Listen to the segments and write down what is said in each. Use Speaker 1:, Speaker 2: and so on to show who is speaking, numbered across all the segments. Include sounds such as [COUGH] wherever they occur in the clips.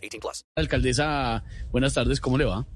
Speaker 1: 18 plus.
Speaker 2: Alcaldesa, buenas tardes, ¿cómo le va?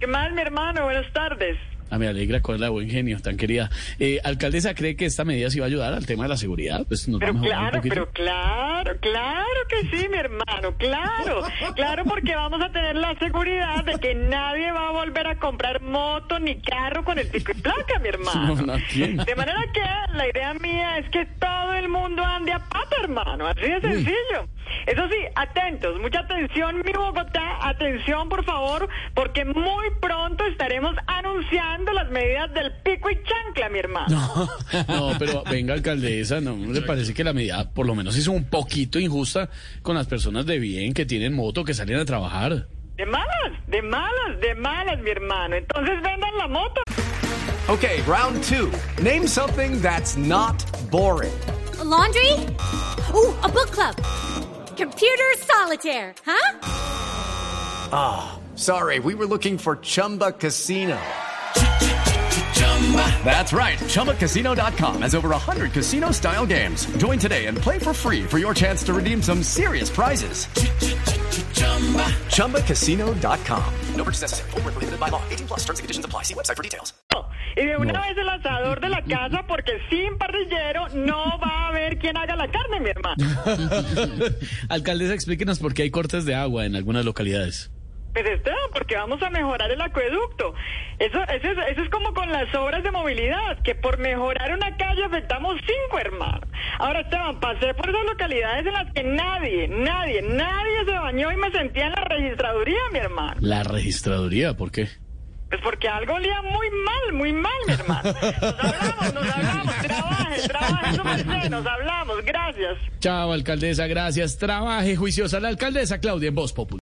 Speaker 3: ¿Qué más, mi hermano? Buenas tardes.
Speaker 2: Ah, me alegra con la buen genio, tan querida. Eh, alcaldesa, ¿cree que esta medida sí va a ayudar al tema de la seguridad? Pues nos
Speaker 3: Pero claro, pero claro, claro que sí, mi hermano, claro. Claro, porque vamos a tener la seguridad de que nadie va a volver a comprar moto ni carro con el pico y placa, mi [LAUGHS] hermano.
Speaker 2: No.
Speaker 3: De manera que la idea mía es que todo el mundo ande a pata, hermano. Así de sencillo. Eso sí, atentos, mucha atención, mi Bogotá, atención por favor, porque muy pronto estaremos anunciando las medidas del pico y chancla, mi hermano. [LAUGHS]
Speaker 2: No, pero venga, alcaldesa, ¿no ¿no le parece que la medida por lo menos es un poquito injusta con las personas de bien que tienen moto, que salen a trabajar?
Speaker 3: De malas, de malas, de malas, mi hermano. Entonces vendan la moto.
Speaker 4: Okay, round two. Name something that's not boring.
Speaker 5: A laundry? Ooh, a book club. Computer solitaire, huh?
Speaker 4: Sorry, we were looking for Chumba Casino. That's right. ChumbaCasino.com has over 100 casino style games. Join today and play for free for your chance to redeem some serious prizes. ChumbaCasino.com.
Speaker 1: No purchase necessary. Void were prohibited by law. 18 plus. Terms and conditions apply. See website for details.
Speaker 3: Y de una vez el asador de la casa, porque sin parrillero no va a haber quien haga la carne, mi hermano. [LAUGHS]
Speaker 2: Alcaldesa, explíquenos por qué hay cortes de agua en algunas localidades.
Speaker 3: Pues Esteban, porque vamos a mejorar el acueducto. Eso, eso, es, eso es como con las obras de movilidad, que por mejorar una calle afectamos cinco, hermano. Ahora, Esteban, pasé por esas localidades en las que nadie, nadie, nadie se bañó y me sentía en la registraduría, mi hermano.
Speaker 2: La registraduría, ¿por qué?
Speaker 3: Pues porque algo olía muy mal, muy mal, mi hermano. Nos hablamos, nos hablamos. Trabaje, trabaje, su merced, nos hablamos. Gracias.
Speaker 2: Chao, alcaldesa, gracias. Trabaje juiciosa la alcaldesa Claudia en Voz Populi.